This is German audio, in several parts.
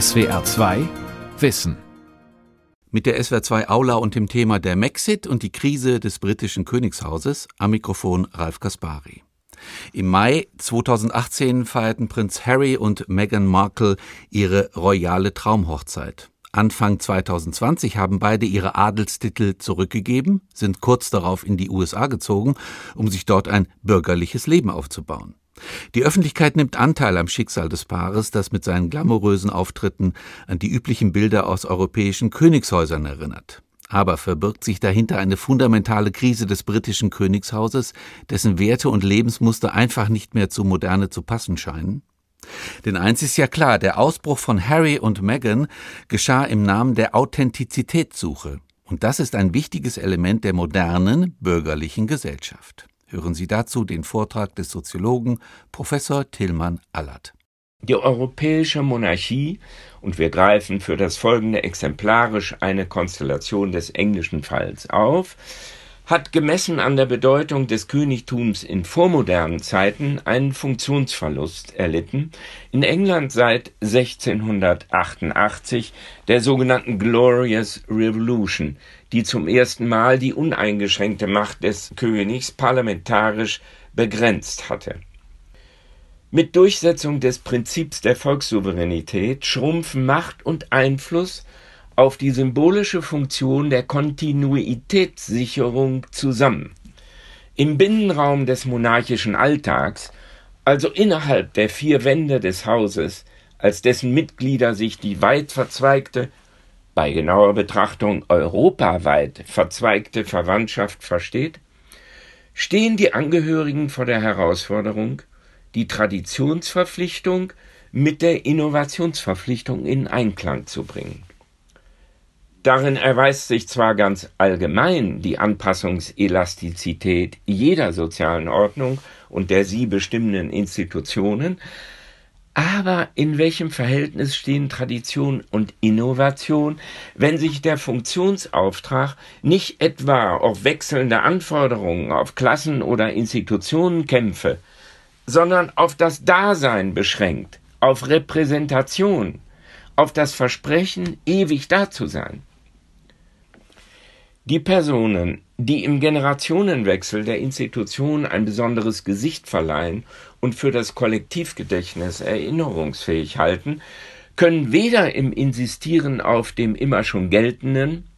SWR 2 Wissen. Mit der SWR 2 Aula und dem Thema der Maxit und die Krise des britischen Königshauses am Mikrofon Ralf Kaspari. Im Mai 2018 feierten Prinz Harry und Meghan Markle ihre royale Traumhochzeit. Anfang 2020 haben beide ihre Adelstitel zurückgegeben, sind kurz darauf in die USA gezogen, um sich dort ein bürgerliches Leben aufzubauen. Die Öffentlichkeit nimmt Anteil am Schicksal des Paares, das mit seinen glamourösen Auftritten an die üblichen Bilder aus europäischen Königshäusern erinnert. Aber verbirgt sich dahinter eine fundamentale Krise des britischen Königshauses, dessen Werte und Lebensmuster einfach nicht mehr zur Moderne zu passen scheinen? Denn eins ist ja klar, der Ausbruch von Harry und Meghan geschah im Namen der Authentizitätssuche. Und das ist ein wichtiges Element der modernen bürgerlichen Gesellschaft. Hören Sie dazu den Vortrag des Soziologen Professor Tillmann Allert. Die europäische Monarchie, und wir greifen für das folgende exemplarisch eine Konstellation des englischen Falls auf, hat gemessen an der Bedeutung des Königtums in vormodernen Zeiten einen Funktionsverlust erlitten, in England seit 1688 der sogenannten Glorious Revolution, die zum ersten Mal die uneingeschränkte Macht des Königs parlamentarisch begrenzt hatte. Mit Durchsetzung des Prinzips der Volkssouveränität schrumpfen Macht und Einfluss auf die symbolische Funktion der Kontinuitätssicherung zusammen. Im Binnenraum des monarchischen Alltags, also innerhalb der vier Wände des Hauses, als dessen Mitglieder sich die weit verzweigte bei genauer Betrachtung europaweit verzweigte Verwandtschaft versteht, stehen die Angehörigen vor der Herausforderung, die Traditionsverpflichtung mit der Innovationsverpflichtung in Einklang zu bringen. Darin erweist sich zwar ganz allgemein die Anpassungselastizität jeder sozialen Ordnung und der sie bestimmenden Institutionen, aber in welchem Verhältnis stehen Tradition und Innovation, wenn sich der Funktionsauftrag nicht etwa auf wechselnde Anforderungen, auf Klassen oder Institutionen kämpfe, sondern auf das Dasein beschränkt, auf Repräsentation, auf das Versprechen, ewig da zu sein? Die Personen, die im Generationenwechsel der Institution ein besonderes Gesicht verleihen und für das Kollektivgedächtnis erinnerungsfähig halten, können weder im Insistieren auf dem immer schon geltenden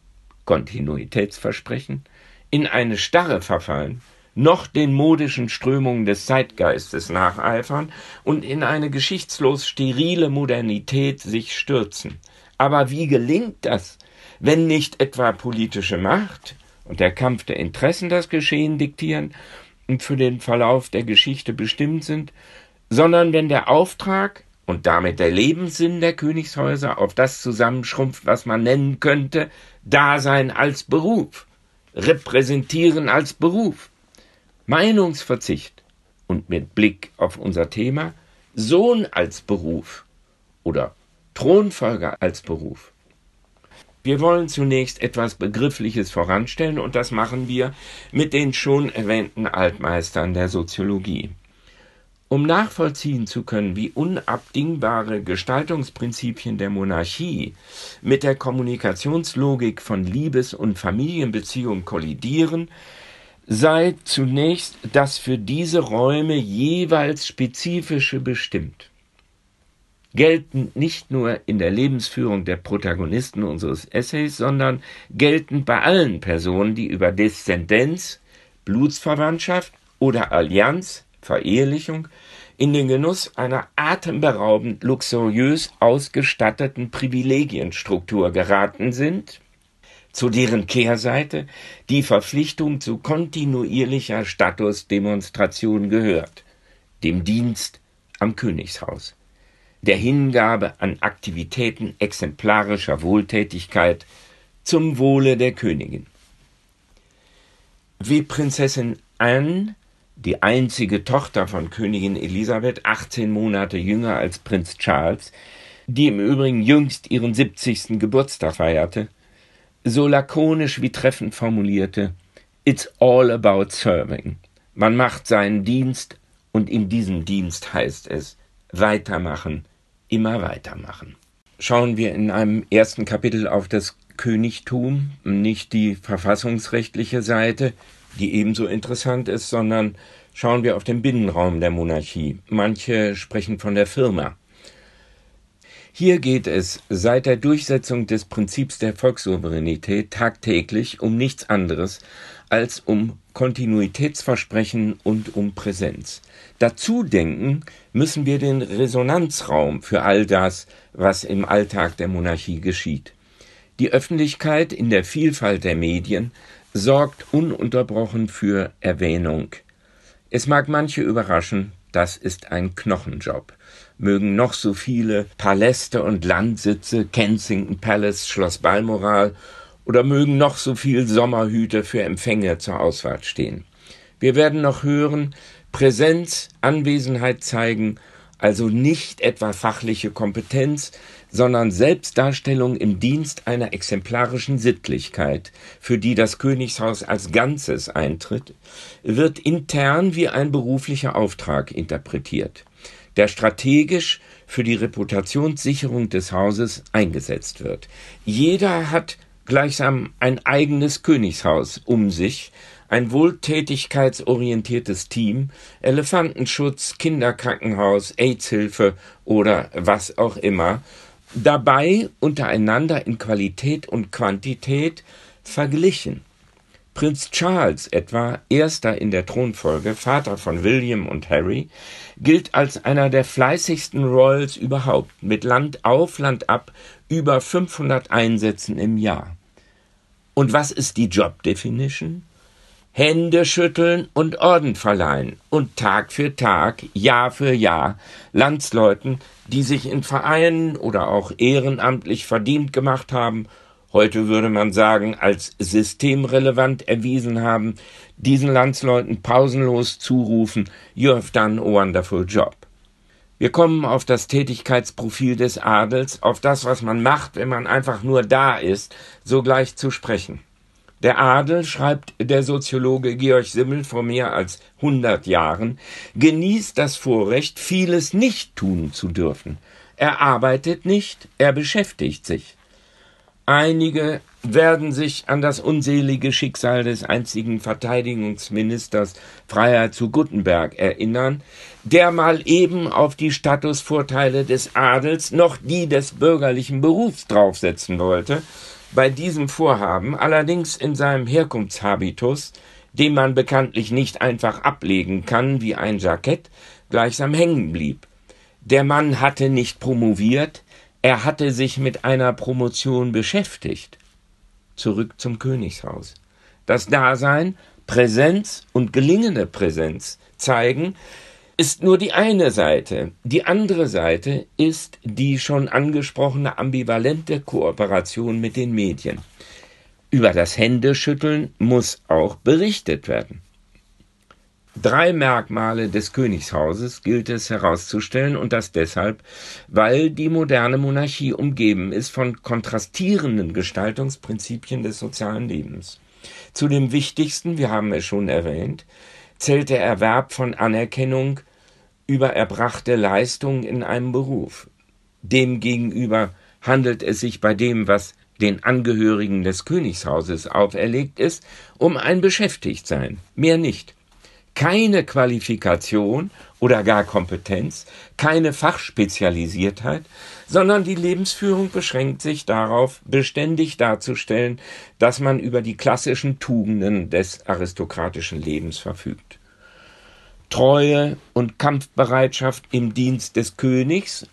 Kontinuitätsversprechen in eine Starre verfallen, noch den modischen Strömungen des Zeitgeistes nacheifern und in eine geschichtslos sterile Modernität sich stürzen. Aber wie gelingt das, wenn nicht etwa politische Macht und der Kampf der Interessen das Geschehen diktieren für den Verlauf der Geschichte bestimmt sind, sondern wenn der Auftrag und damit der Lebenssinn der Königshäuser auf das zusammenschrumpft, was man nennen könnte Dasein als Beruf, Repräsentieren als Beruf, Meinungsverzicht und mit Blick auf unser Thema Sohn als Beruf oder Thronfolger als Beruf. Wir wollen zunächst etwas Begriffliches voranstellen und das machen wir mit den schon erwähnten Altmeistern der Soziologie. Um nachvollziehen zu können, wie unabdingbare Gestaltungsprinzipien der Monarchie mit der Kommunikationslogik von Liebes- und Familienbeziehungen kollidieren, sei zunächst das für diese Räume jeweils spezifische bestimmt gelten nicht nur in der Lebensführung der Protagonisten unseres Essays, sondern gelten bei allen Personen, die über Deszendenz, Blutsverwandtschaft oder Allianz, Verehelichung, in den Genuss einer atemberaubend luxuriös ausgestatteten Privilegienstruktur geraten sind, zu deren Kehrseite die Verpflichtung zu kontinuierlicher Statusdemonstration gehört, dem Dienst am Königshaus der Hingabe an Aktivitäten exemplarischer Wohltätigkeit zum Wohle der Königin. Wie Prinzessin Anne, die einzige Tochter von Königin Elisabeth, 18 Monate jünger als Prinz Charles, die im Übrigen jüngst ihren 70. Geburtstag feierte, so lakonisch wie treffend formulierte, It's all about serving. Man macht seinen Dienst und in diesem Dienst heißt es weitermachen, immer weitermachen. schauen wir in einem ersten Kapitel auf das Königtum, nicht die verfassungsrechtliche Seite, die ebenso interessant ist, sondern schauen wir auf den Binnenraum der Monarchie. Manche sprechen von der Firma. Hier geht es seit der Durchsetzung des Prinzips der Volkssouveränität tagtäglich um nichts anderes als um Kontinuitätsversprechen und um Präsenz. Dazu denken müssen wir den Resonanzraum für all das, was im Alltag der Monarchie geschieht. Die Öffentlichkeit in der Vielfalt der Medien sorgt ununterbrochen für Erwähnung. Es mag manche überraschen, das ist ein Knochenjob. Mögen noch so viele Paläste und Landsitze, Kensington Palace, Schloss Balmoral oder mögen noch so viel Sommerhüte für Empfänge zur Auswahl stehen. Wir werden noch hören, Präsenz, Anwesenheit zeigen, also nicht etwa fachliche Kompetenz, sondern Selbstdarstellung im Dienst einer exemplarischen Sittlichkeit, für die das Königshaus als Ganzes eintritt, wird intern wie ein beruflicher Auftrag interpretiert, der strategisch für die Reputationssicherung des Hauses eingesetzt wird. Jeder hat gleichsam ein eigenes Königshaus um sich, ein wohltätigkeitsorientiertes Team, Elefantenschutz, Kinderkrankenhaus, AIDS-Hilfe oder was auch immer, dabei untereinander in Qualität und Quantität verglichen. Prinz Charles etwa, erster in der Thronfolge, Vater von William und Harry, gilt als einer der fleißigsten Royals überhaupt, mit Land auf, Land ab, über 500 Einsätzen im Jahr. Und was ist die Job Definition? Hände schütteln und Orden verleihen und Tag für Tag, Jahr für Jahr Landsleuten, die sich in Vereinen oder auch ehrenamtlich verdient gemacht haben, heute würde man sagen, als systemrelevant erwiesen haben, diesen Landsleuten pausenlos zurufen, you have done a wonderful job. Wir kommen auf das Tätigkeitsprofil des Adels, auf das, was man macht, wenn man einfach nur da ist, sogleich zu sprechen. Der Adel, schreibt der Soziologe Georg Simmel vor mehr als 100 Jahren, genießt das Vorrecht, vieles nicht tun zu dürfen. Er arbeitet nicht, er beschäftigt sich. Einige werden sich an das unselige Schicksal des einzigen Verteidigungsministers Freiheit zu Guttenberg erinnern, der mal eben auf die Statusvorteile des Adels noch die des bürgerlichen Berufs draufsetzen wollte bei diesem Vorhaben allerdings in seinem Herkunftshabitus, den man bekanntlich nicht einfach ablegen kann wie ein Jackett, gleichsam hängen blieb. Der Mann hatte nicht promoviert, er hatte sich mit einer Promotion beschäftigt. Zurück zum Königshaus. Das Dasein, Präsenz und gelingende Präsenz zeigen, ist nur die eine Seite. Die andere Seite ist die schon angesprochene ambivalente Kooperation mit den Medien. Über das Händeschütteln muss auch berichtet werden. Drei Merkmale des Königshauses gilt es herauszustellen und das deshalb, weil die moderne Monarchie umgeben ist von kontrastierenden Gestaltungsprinzipien des sozialen Lebens. Zu dem wichtigsten, wir haben es schon erwähnt, zählt der Erwerb von Anerkennung über erbrachte Leistung in einem Beruf. Demgegenüber handelt es sich bei dem, was den Angehörigen des Königshauses auferlegt ist, um ein Beschäftigtsein, mehr nicht. Keine Qualifikation oder gar Kompetenz, keine Fachspezialisiertheit, sondern die Lebensführung beschränkt sich darauf, beständig darzustellen, dass man über die klassischen Tugenden des aristokratischen Lebens verfügt. Treue und Kampfbereitschaft im Dienst des Königs,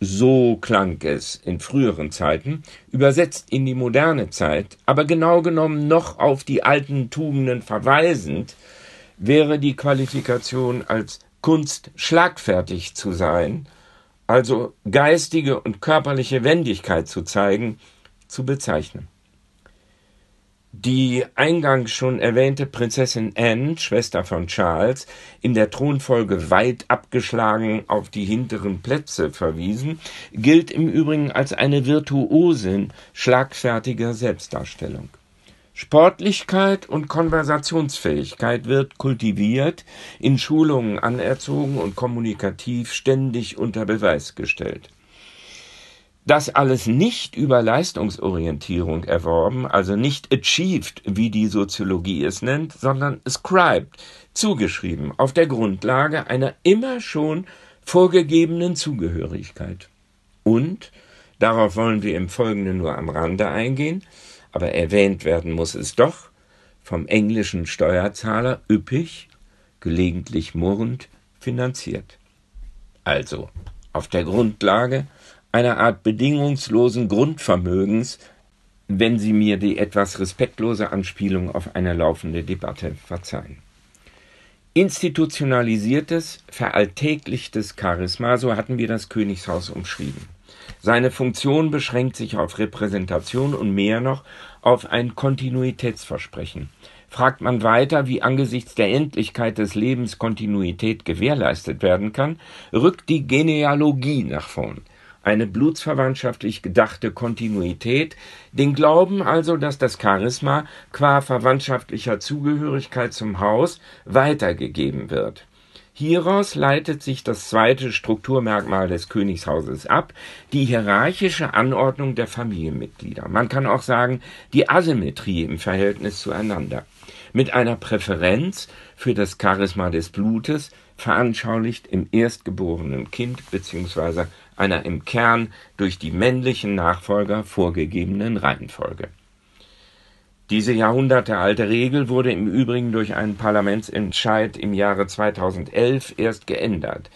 so klang es in früheren Zeiten, übersetzt in die moderne Zeit, aber genau genommen noch auf die alten Tugenden verweisend, wäre die Qualifikation als Kunst schlagfertig zu sein, also geistige und körperliche Wendigkeit zu zeigen, zu bezeichnen. Die eingangs schon erwähnte Prinzessin Anne, Schwester von Charles, in der Thronfolge weit abgeschlagen auf die hinteren Plätze verwiesen, gilt im Übrigen als eine Virtuosin schlagfertiger Selbstdarstellung. Sportlichkeit und Konversationsfähigkeit wird kultiviert, in Schulungen anerzogen und kommunikativ ständig unter Beweis gestellt. Das alles nicht über Leistungsorientierung erworben, also nicht achieved, wie die Soziologie es nennt, sondern ascribed, zugeschrieben, auf der Grundlage einer immer schon vorgegebenen Zugehörigkeit. Und, darauf wollen wir im Folgenden nur am Rande eingehen, aber erwähnt werden muss es doch, vom englischen Steuerzahler üppig, gelegentlich murrend, finanziert. Also auf der Grundlage einer Art bedingungslosen Grundvermögens, wenn Sie mir die etwas respektlose Anspielung auf eine laufende Debatte verzeihen. Institutionalisiertes, veralltäglichtes Charisma, so hatten wir das Königshaus umschrieben. Seine Funktion beschränkt sich auf Repräsentation und mehr noch auf ein Kontinuitätsversprechen. Fragt man weiter, wie angesichts der Endlichkeit des Lebens Kontinuität gewährleistet werden kann, rückt die Genealogie nach vorn. Eine blutsverwandtschaftlich gedachte Kontinuität, den Glauben also, dass das Charisma qua verwandtschaftlicher Zugehörigkeit zum Haus weitergegeben wird. Hieraus leitet sich das zweite Strukturmerkmal des Königshauses ab, die hierarchische Anordnung der Familienmitglieder. Man kann auch sagen, die Asymmetrie im Verhältnis zueinander. Mit einer Präferenz für das Charisma des Blutes, veranschaulicht im erstgeborenen Kind bzw. einer im Kern durch die männlichen Nachfolger vorgegebenen Reihenfolge. Diese jahrhundertealte Regel wurde im Übrigen durch einen Parlamentsentscheid im Jahre 2011 erst geändert.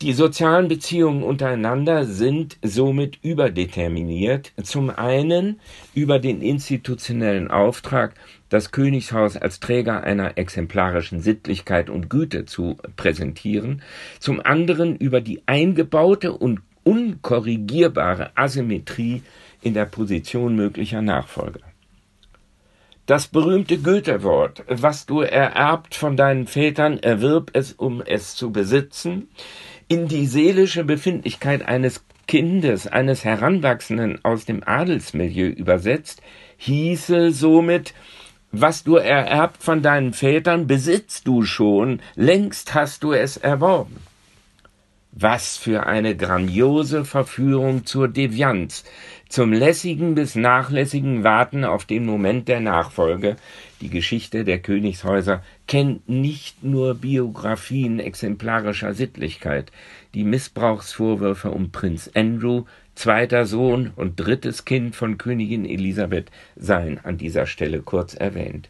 Die sozialen Beziehungen untereinander sind somit überdeterminiert, zum einen über den institutionellen Auftrag, das Königshaus als Träger einer exemplarischen Sittlichkeit und Güte zu präsentieren, zum anderen über die eingebaute und unkorrigierbare Asymmetrie in der Position möglicher Nachfolger. Das berühmte Goethe-Wort, was du ererbt von deinen Vätern, erwirb es, um es zu besitzen, in die seelische Befindlichkeit eines Kindes, eines Heranwachsenden aus dem Adelsmilieu übersetzt, hieße somit, was du ererbt von deinen Vätern, besitzt du schon, längst hast du es erworben. Was für eine grandiose Verführung zur Devianz, zum lässigen bis nachlässigen Warten auf den Moment der Nachfolge. Die Geschichte der Königshäuser kennt nicht nur Biografien exemplarischer Sittlichkeit. Die Missbrauchsvorwürfe um Prinz Andrew, zweiter Sohn und drittes Kind von Königin Elisabeth, seien an dieser Stelle kurz erwähnt.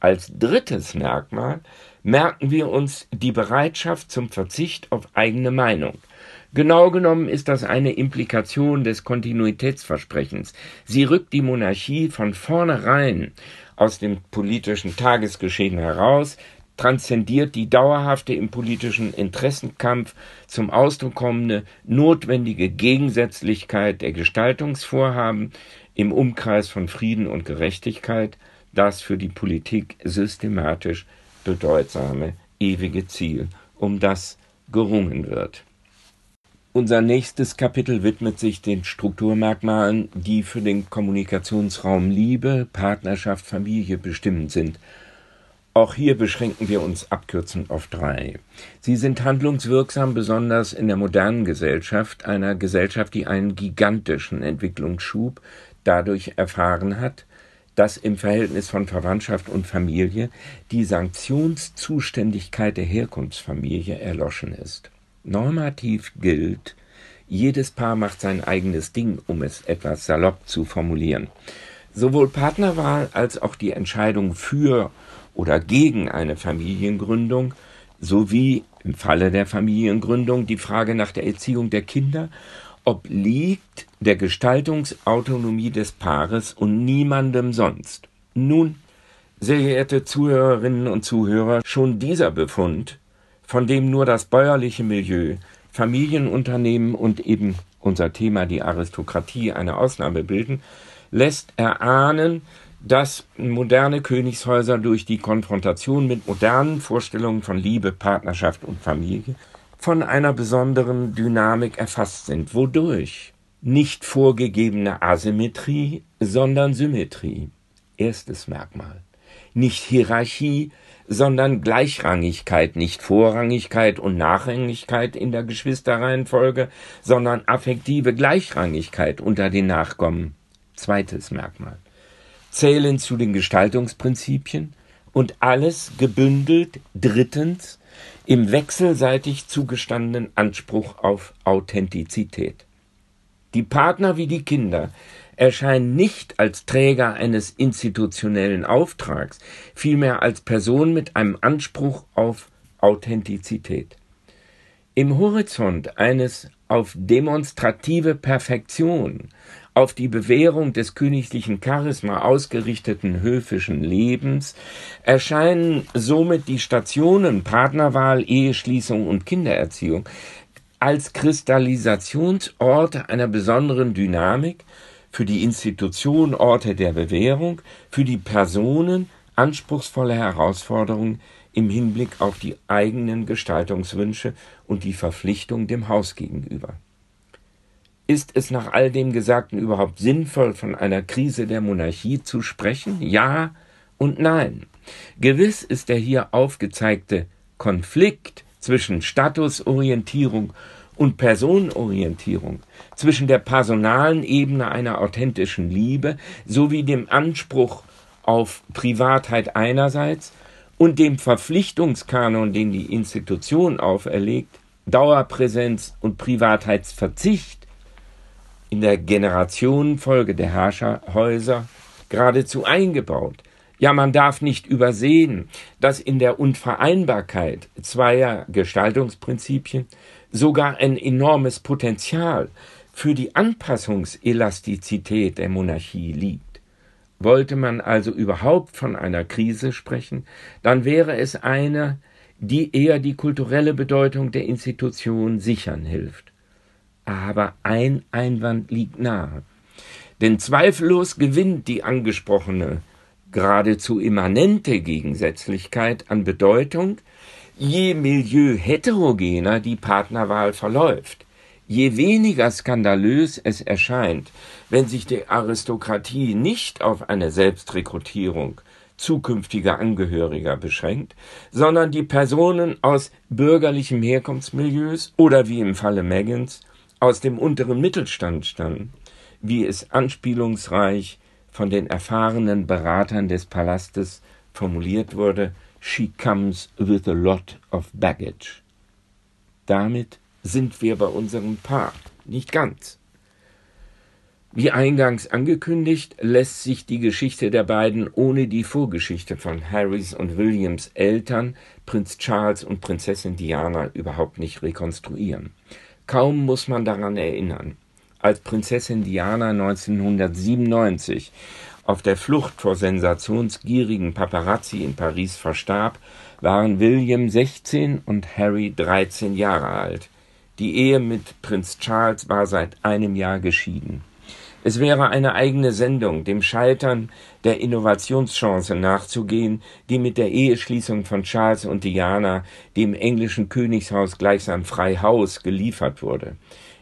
Als drittes Merkmal merken wir uns die Bereitschaft zum Verzicht auf eigene Meinung – Genau genommen ist das eine Implikation des Kontinuitätsversprechens. Sie rückt die Monarchie von vornherein aus dem politischen Tagesgeschehen heraus, transzendiert die dauerhafte im politischen Interessenkampf zum Ausdruck kommende notwendige Gegensätzlichkeit der Gestaltungsvorhaben im Umkreis von Frieden und Gerechtigkeit, das für die Politik systematisch bedeutsame ewige Ziel, um das gerungen wird. Unser nächstes Kapitel widmet sich den Strukturmerkmalen, die für den Kommunikationsraum Liebe, Partnerschaft, Familie bestimmend sind. Auch hier beschränken wir uns abkürzend auf drei. Sie sind handlungswirksam, besonders in der modernen Gesellschaft, einer Gesellschaft, die einen gigantischen Entwicklungsschub dadurch erfahren hat, dass im Verhältnis von Verwandtschaft und Familie die Sanktionszuständigkeit der Herkunftsfamilie erloschen ist. Normativ gilt, jedes Paar macht sein eigenes Ding, um es etwas salopp zu formulieren. Sowohl Partnerwahl als auch die Entscheidung für oder gegen eine Familiengründung sowie im Falle der Familiengründung die Frage nach der Erziehung der Kinder obliegt der Gestaltungsautonomie des Paares und niemandem sonst. Nun, sehr geehrte Zuhörerinnen und Zuhörer, schon dieser Befund von dem nur das bäuerliche Milieu, Familienunternehmen und eben unser Thema die Aristokratie eine Ausnahme bilden, lässt erahnen, dass moderne Königshäuser durch die Konfrontation mit modernen Vorstellungen von Liebe, Partnerschaft und Familie von einer besonderen Dynamik erfasst sind, wodurch nicht vorgegebene Asymmetrie, sondern Symmetrie. Erstes Merkmal. Nicht Hierarchie, sondern Gleichrangigkeit, nicht Vorrangigkeit und Nachrangigkeit in der Geschwisterreihenfolge, sondern affektive Gleichrangigkeit unter den Nachkommen. Zweites Merkmal. Zählen zu den Gestaltungsprinzipien und alles gebündelt drittens im wechselseitig zugestandenen Anspruch auf Authentizität. Die Partner wie die Kinder erscheinen nicht als Träger eines institutionellen Auftrags, vielmehr als Person mit einem Anspruch auf Authentizität. Im Horizont eines auf demonstrative Perfektion, auf die Bewährung des königlichen Charisma ausgerichteten höfischen Lebens erscheinen somit die Stationen Partnerwahl, Eheschließung und Kindererziehung als Kristallisationsorte einer besonderen Dynamik, für die Institution Orte der Bewährung, für die Personen anspruchsvolle Herausforderungen im Hinblick auf die eigenen Gestaltungswünsche und die Verpflichtung dem Haus gegenüber. Ist es nach all dem Gesagten überhaupt sinnvoll, von einer Krise der Monarchie zu sprechen? Ja und nein. Gewiss ist der hier aufgezeigte Konflikt zwischen Statusorientierung und Personenorientierung, zwischen der personalen Ebene einer authentischen Liebe sowie dem Anspruch auf Privatheit einerseits und dem Verpflichtungskanon, den die Institution auferlegt, Dauerpräsenz und Privatheitsverzicht in der Generationenfolge der Herrscherhäuser geradezu eingebaut. Ja, man darf nicht übersehen, dass in der Unvereinbarkeit zweier Gestaltungsprinzipien sogar ein enormes Potenzial für die Anpassungselastizität der Monarchie liegt. Wollte man also überhaupt von einer Krise sprechen, dann wäre es eine, die eher die kulturelle Bedeutung der Institution sichern hilft. Aber ein Einwand liegt nahe. Denn zweifellos gewinnt die angesprochene, geradezu immanente Gegensätzlichkeit an Bedeutung, je milieuheterogener die Partnerwahl verläuft. Je weniger skandalös es erscheint, wenn sich die Aristokratie nicht auf eine Selbstrekrutierung zukünftiger Angehöriger beschränkt, sondern die Personen aus bürgerlichen Herkunftsmilieus oder wie im Falle Megans aus dem unteren Mittelstand stammen, wie es anspielungsreich von den erfahrenen Beratern des Palastes formuliert wurde, she comes with a lot of baggage. Damit sind wir bei unserem Paar. Nicht ganz. Wie eingangs angekündigt, lässt sich die Geschichte der beiden ohne die Vorgeschichte von Harrys und Williams Eltern, Prinz Charles und Prinzessin Diana, überhaupt nicht rekonstruieren. Kaum muss man daran erinnern, als Prinzessin Diana 1997 auf der Flucht vor sensationsgierigen Paparazzi in Paris verstarb, waren William 16 und Harry 13 Jahre alt. Die Ehe mit Prinz Charles war seit einem Jahr geschieden. Es wäre eine eigene Sendung, dem Scheitern der Innovationschance nachzugehen, die mit der Eheschließung von Charles und Diana dem englischen Königshaus gleichsam frei Haus geliefert wurde.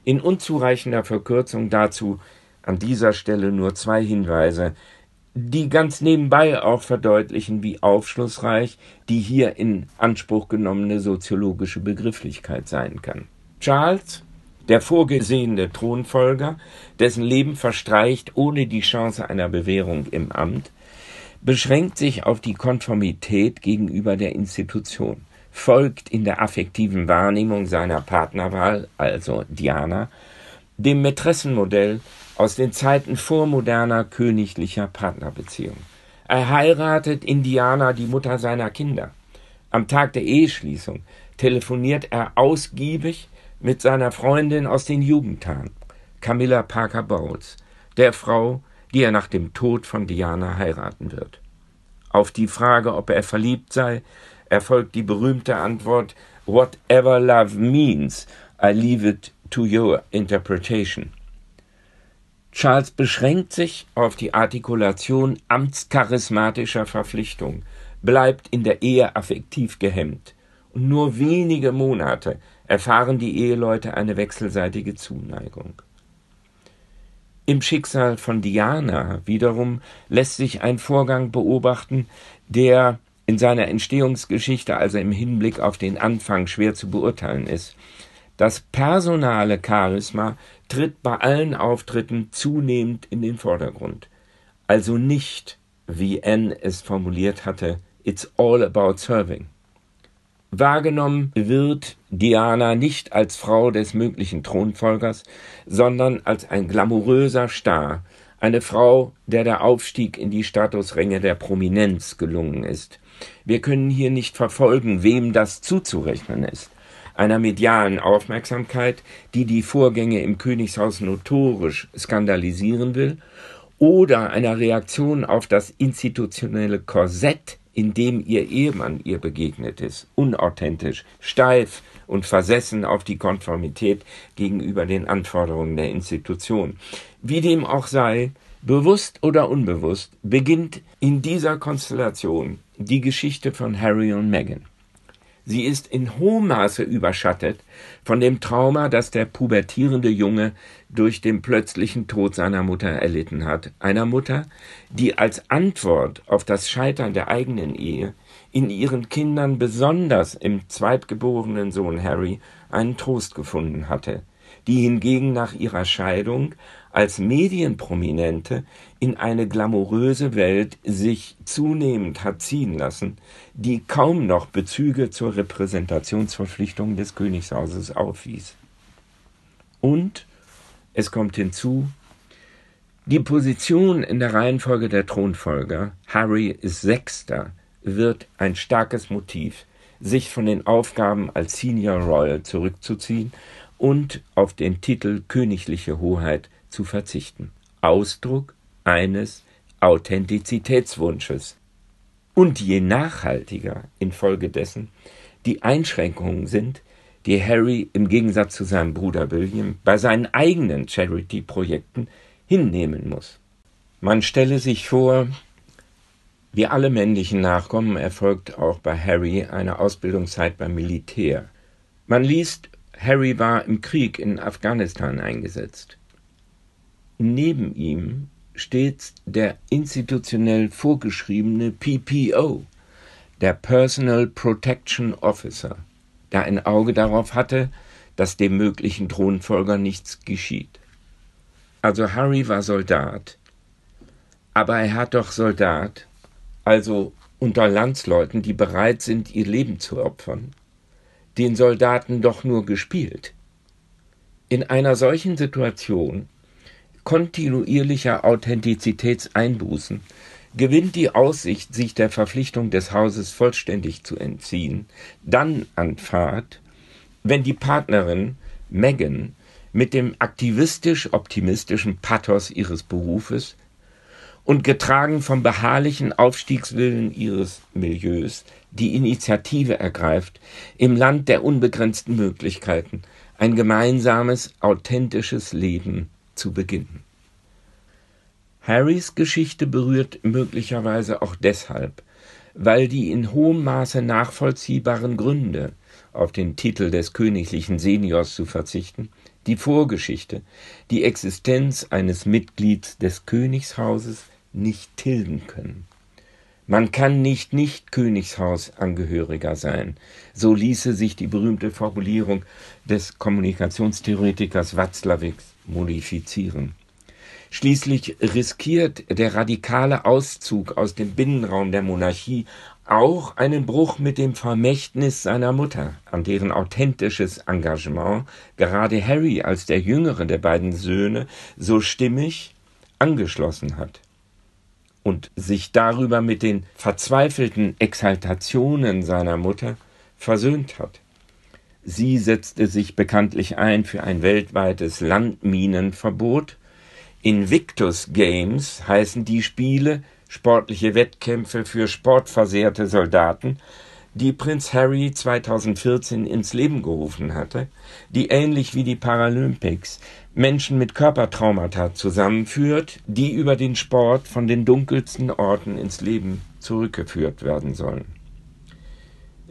In unzureichender Verkürzung dazu an dieser Stelle nur zwei Hinweise, die ganz nebenbei auch verdeutlichen, wie aufschlussreich die hier in Anspruch genommene soziologische Begrifflichkeit sein kann. Charles der vorgesehene Thronfolger, dessen Leben verstreicht ohne die Chance einer Bewährung im Amt, beschränkt sich auf die Konformität gegenüber der Institution, folgt in der affektiven Wahrnehmung seiner Partnerwahl, also Diana, dem Mätressenmodell aus den Zeiten vormoderner königlicher Partnerbeziehung. Er heiratet Indiana, die Mutter seiner Kinder. Am Tag der Eheschließung telefoniert er ausgiebig mit seiner Freundin aus den Jugendtagen, Camilla Parker Bowles, der Frau, die er nach dem Tod von Diana heiraten wird. Auf die Frage, ob er verliebt sei, erfolgt die berühmte Antwort Whatever love means, I leave it to your interpretation. Charles beschränkt sich auf die Artikulation amtscharismatischer Verpflichtung, bleibt in der Ehe affektiv gehemmt und nur wenige Monate erfahren die Eheleute eine wechselseitige Zuneigung. Im Schicksal von Diana wiederum lässt sich ein Vorgang beobachten, der in seiner Entstehungsgeschichte, also im Hinblick auf den Anfang, schwer zu beurteilen ist. Das personale Charisma tritt bei allen Auftritten zunehmend in den Vordergrund. Also nicht, wie Anne es formuliert hatte, It's all about serving. Wahrgenommen wird Diana nicht als Frau des möglichen Thronfolgers, sondern als ein glamouröser Star, eine Frau, der der Aufstieg in die Statusränge der Prominenz gelungen ist. Wir können hier nicht verfolgen, wem das zuzurechnen ist. Einer medialen Aufmerksamkeit, die die Vorgänge im Königshaus notorisch skandalisieren will, oder einer Reaktion auf das institutionelle Korsett, in dem ihr Ehemann ihr begegnet ist, unauthentisch, steif und versessen auf die Konformität gegenüber den Anforderungen der Institution. Wie dem auch sei, bewusst oder unbewusst, beginnt in dieser Konstellation die Geschichte von Harry und Meghan. Sie ist in hohem Maße überschattet von dem Trauma, das der pubertierende Junge durch den plötzlichen Tod seiner Mutter erlitten hat. Einer Mutter, die als Antwort auf das Scheitern der eigenen Ehe in ihren Kindern, besonders im zweitgeborenen Sohn Harry, einen Trost gefunden hatte, die hingegen nach ihrer Scheidung als Medienprominente in eine glamouröse Welt sich zunehmend hat ziehen lassen, die kaum noch Bezüge zur Repräsentationsverpflichtung des Königshauses aufwies. Und es kommt hinzu, die Position in der Reihenfolge der Thronfolger, Harry ist Sechster, wird ein starkes Motiv, sich von den Aufgaben als Senior Royal zurückzuziehen und auf den Titel königliche Hoheit zu verzichten. Ausdruck eines Authentizitätswunsches. Und je nachhaltiger infolgedessen die Einschränkungen sind, die Harry im Gegensatz zu seinem Bruder William bei seinen eigenen Charity-Projekten hinnehmen muss. Man stelle sich vor, wie alle männlichen Nachkommen erfolgt auch bei Harry eine Ausbildungszeit beim Militär. Man liest, Harry war im Krieg in Afghanistan eingesetzt. Neben ihm steht der institutionell vorgeschriebene PPO, der Personal Protection Officer, der ein Auge darauf hatte, dass dem möglichen Thronfolger nichts geschieht. Also Harry war Soldat, aber er hat doch Soldat, also unter Landsleuten, die bereit sind, ihr Leben zu opfern, den Soldaten doch nur gespielt. In einer solchen Situation kontinuierlicher Authentizitätseinbußen gewinnt die Aussicht, sich der Verpflichtung des Hauses vollständig zu entziehen, dann an Fahrt, wenn die Partnerin Megan mit dem aktivistisch-optimistischen Pathos ihres Berufes und getragen vom beharrlichen Aufstiegswillen ihres Milieus die Initiative ergreift, im Land der unbegrenzten Möglichkeiten ein gemeinsames, authentisches Leben zu beginnen. Harrys Geschichte berührt möglicherweise auch deshalb, weil die in hohem Maße nachvollziehbaren Gründe, auf den Titel des königlichen Seniors zu verzichten, die Vorgeschichte, die Existenz eines Mitglieds des Königshauses nicht tilgen können. Man kann nicht nicht Königshausangehöriger sein. So ließe sich die berühmte Formulierung des Kommunikationstheoretikers Watzlawicks modifizieren. Schließlich riskiert der radikale Auszug aus dem Binnenraum der Monarchie auch einen Bruch mit dem Vermächtnis seiner Mutter, an deren authentisches Engagement gerade Harry als der jüngere der beiden Söhne so stimmig angeschlossen hat und sich darüber mit den verzweifelten Exaltationen seiner Mutter versöhnt hat. Sie setzte sich bekanntlich ein für ein weltweites Landminenverbot. Invictus Games heißen die Spiele, sportliche Wettkämpfe für sportversehrte Soldaten, die Prinz Harry 2014 ins Leben gerufen hatte, die ähnlich wie die Paralympics Menschen mit Körpertraumata zusammenführt, die über den Sport von den dunkelsten Orten ins Leben zurückgeführt werden sollen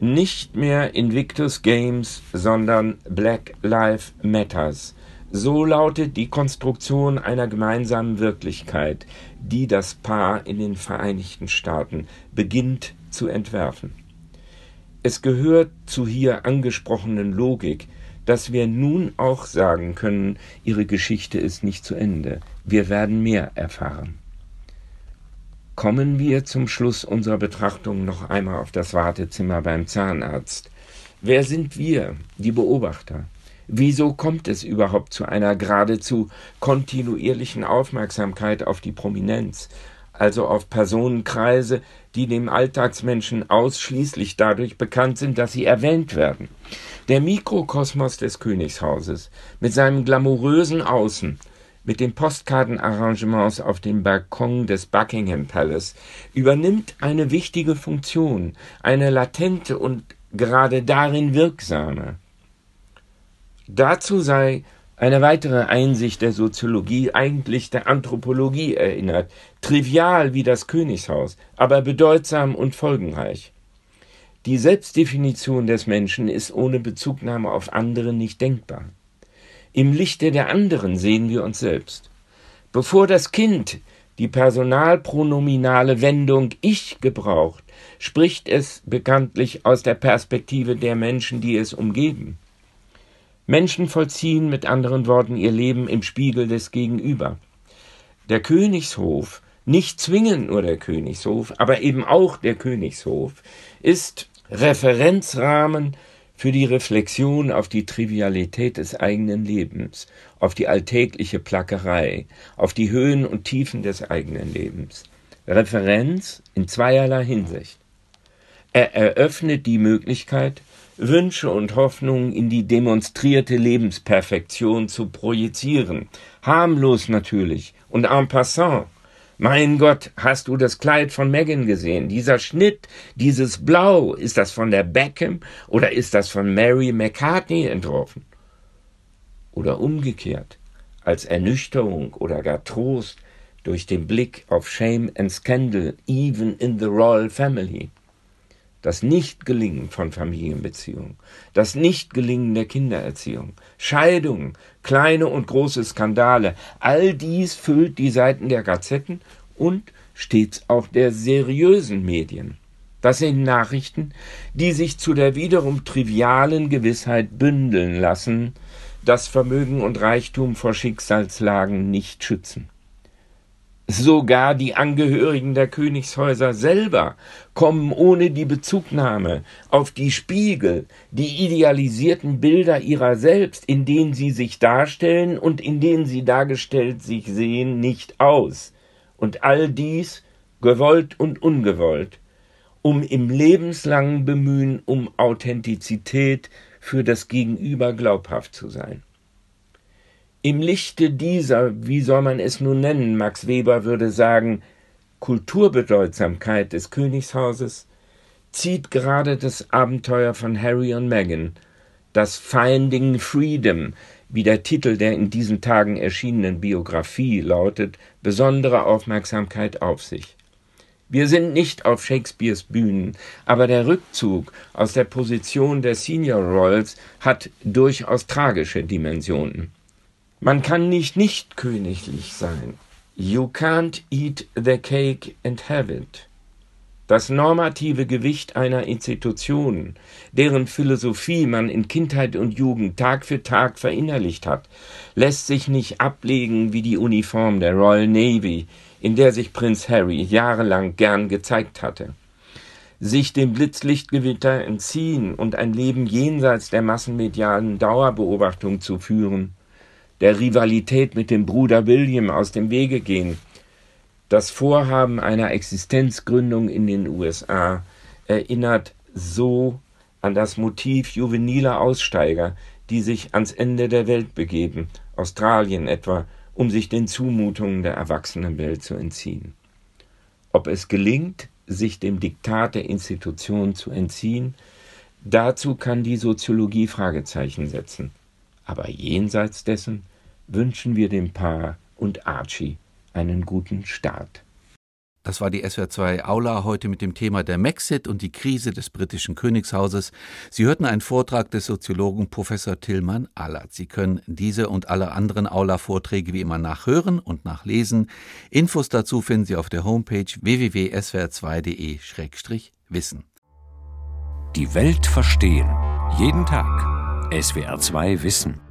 nicht mehr Invictus Games, sondern Black Lives Matters. So lautet die Konstruktion einer gemeinsamen Wirklichkeit, die das Paar in den Vereinigten Staaten beginnt zu entwerfen. Es gehört zu hier angesprochenen Logik, dass wir nun auch sagen können, ihre Geschichte ist nicht zu Ende. Wir werden mehr erfahren. Kommen wir zum Schluss unserer Betrachtung noch einmal auf das Wartezimmer beim Zahnarzt. Wer sind wir, die Beobachter? Wieso kommt es überhaupt zu einer geradezu kontinuierlichen Aufmerksamkeit auf die Prominenz, also auf Personenkreise, die dem Alltagsmenschen ausschließlich dadurch bekannt sind, dass sie erwähnt werden? Der Mikrokosmos des Königshauses mit seinem glamourösen Außen mit den Postkartenarrangements auf dem Balkon des Buckingham Palace übernimmt eine wichtige Funktion, eine latente und gerade darin wirksame. Dazu sei eine weitere Einsicht der Soziologie, eigentlich der Anthropologie erinnert, trivial wie das Königshaus, aber bedeutsam und folgenreich. Die Selbstdefinition des Menschen ist ohne Bezugnahme auf andere nicht denkbar. Im Lichte der anderen sehen wir uns selbst. Bevor das Kind die personalpronominale Wendung ich gebraucht, spricht es bekanntlich aus der Perspektive der Menschen, die es umgeben. Menschen vollziehen mit anderen Worten ihr Leben im Spiegel des Gegenüber. Der Königshof, nicht zwingend nur der Königshof, aber eben auch der Königshof, ist Referenzrahmen für die Reflexion auf die Trivialität des eigenen Lebens, auf die alltägliche Plackerei, auf die Höhen und Tiefen des eigenen Lebens. Referenz in zweierlei Hinsicht. Er eröffnet die Möglichkeit, Wünsche und Hoffnungen in die demonstrierte Lebensperfektion zu projizieren. Harmlos natürlich und en passant, mein Gott, hast du das Kleid von Megan gesehen? Dieser Schnitt, dieses Blau, ist das von der Beckham oder ist das von Mary McCartney entworfen? Oder umgekehrt, als Ernüchterung oder gar Trost durch den Blick auf Shame and Scandal, even in the Royal Family das Nichtgelingen von Familienbeziehungen, das Nichtgelingen der Kindererziehung, Scheidungen, kleine und große Skandale, all dies füllt die Seiten der Gazetten und stets auch der seriösen Medien. Das sind Nachrichten, die sich zu der wiederum trivialen Gewissheit bündeln lassen, dass Vermögen und Reichtum vor Schicksalslagen nicht schützen. Sogar die Angehörigen der Königshäuser selber kommen ohne die Bezugnahme auf die Spiegel, die idealisierten Bilder ihrer selbst, in denen sie sich darstellen und in denen sie dargestellt sich sehen, nicht aus. Und all dies, gewollt und ungewollt, um im lebenslangen Bemühen um Authentizität für das Gegenüber glaubhaft zu sein. Im Lichte dieser, wie soll man es nun nennen, Max Weber würde sagen, Kulturbedeutsamkeit des Königshauses, zieht gerade das Abenteuer von Harry und Meghan, das Finding Freedom, wie der Titel der in diesen Tagen erschienenen Biografie lautet, besondere Aufmerksamkeit auf sich. Wir sind nicht auf Shakespeares Bühnen, aber der Rückzug aus der Position der Senior Royals hat durchaus tragische Dimensionen. Man kann nicht nicht königlich sein. You can't eat the cake and have it. Das normative Gewicht einer Institution, deren Philosophie man in Kindheit und Jugend Tag für Tag verinnerlicht hat, lässt sich nicht ablegen wie die Uniform der Royal Navy, in der sich Prinz Harry jahrelang gern gezeigt hatte. Sich dem Blitzlichtgewitter entziehen und ein Leben jenseits der massenmedialen Dauerbeobachtung zu führen, der Rivalität mit dem Bruder William aus dem Wege gehen. Das Vorhaben einer Existenzgründung in den USA erinnert so an das Motiv juveniler Aussteiger, die sich ans Ende der Welt begeben, Australien etwa, um sich den Zumutungen der Erwachsenenwelt zu entziehen. Ob es gelingt, sich dem Diktat der Institution zu entziehen, dazu kann die Soziologie Fragezeichen setzen. Aber jenseits dessen wünschen wir dem Paar und Archie einen guten Start. Das war die SWR2 Aula heute mit dem Thema der Maxit und die Krise des britischen Königshauses. Sie hörten einen Vortrag des Soziologen Professor Tillmann Allert. Sie können diese und alle anderen Aula-Vorträge wie immer nachhören und nachlesen. Infos dazu finden Sie auf der Homepage www.swr2.de-wissen. Die Welt verstehen. Jeden Tag. SWR2 Wissen.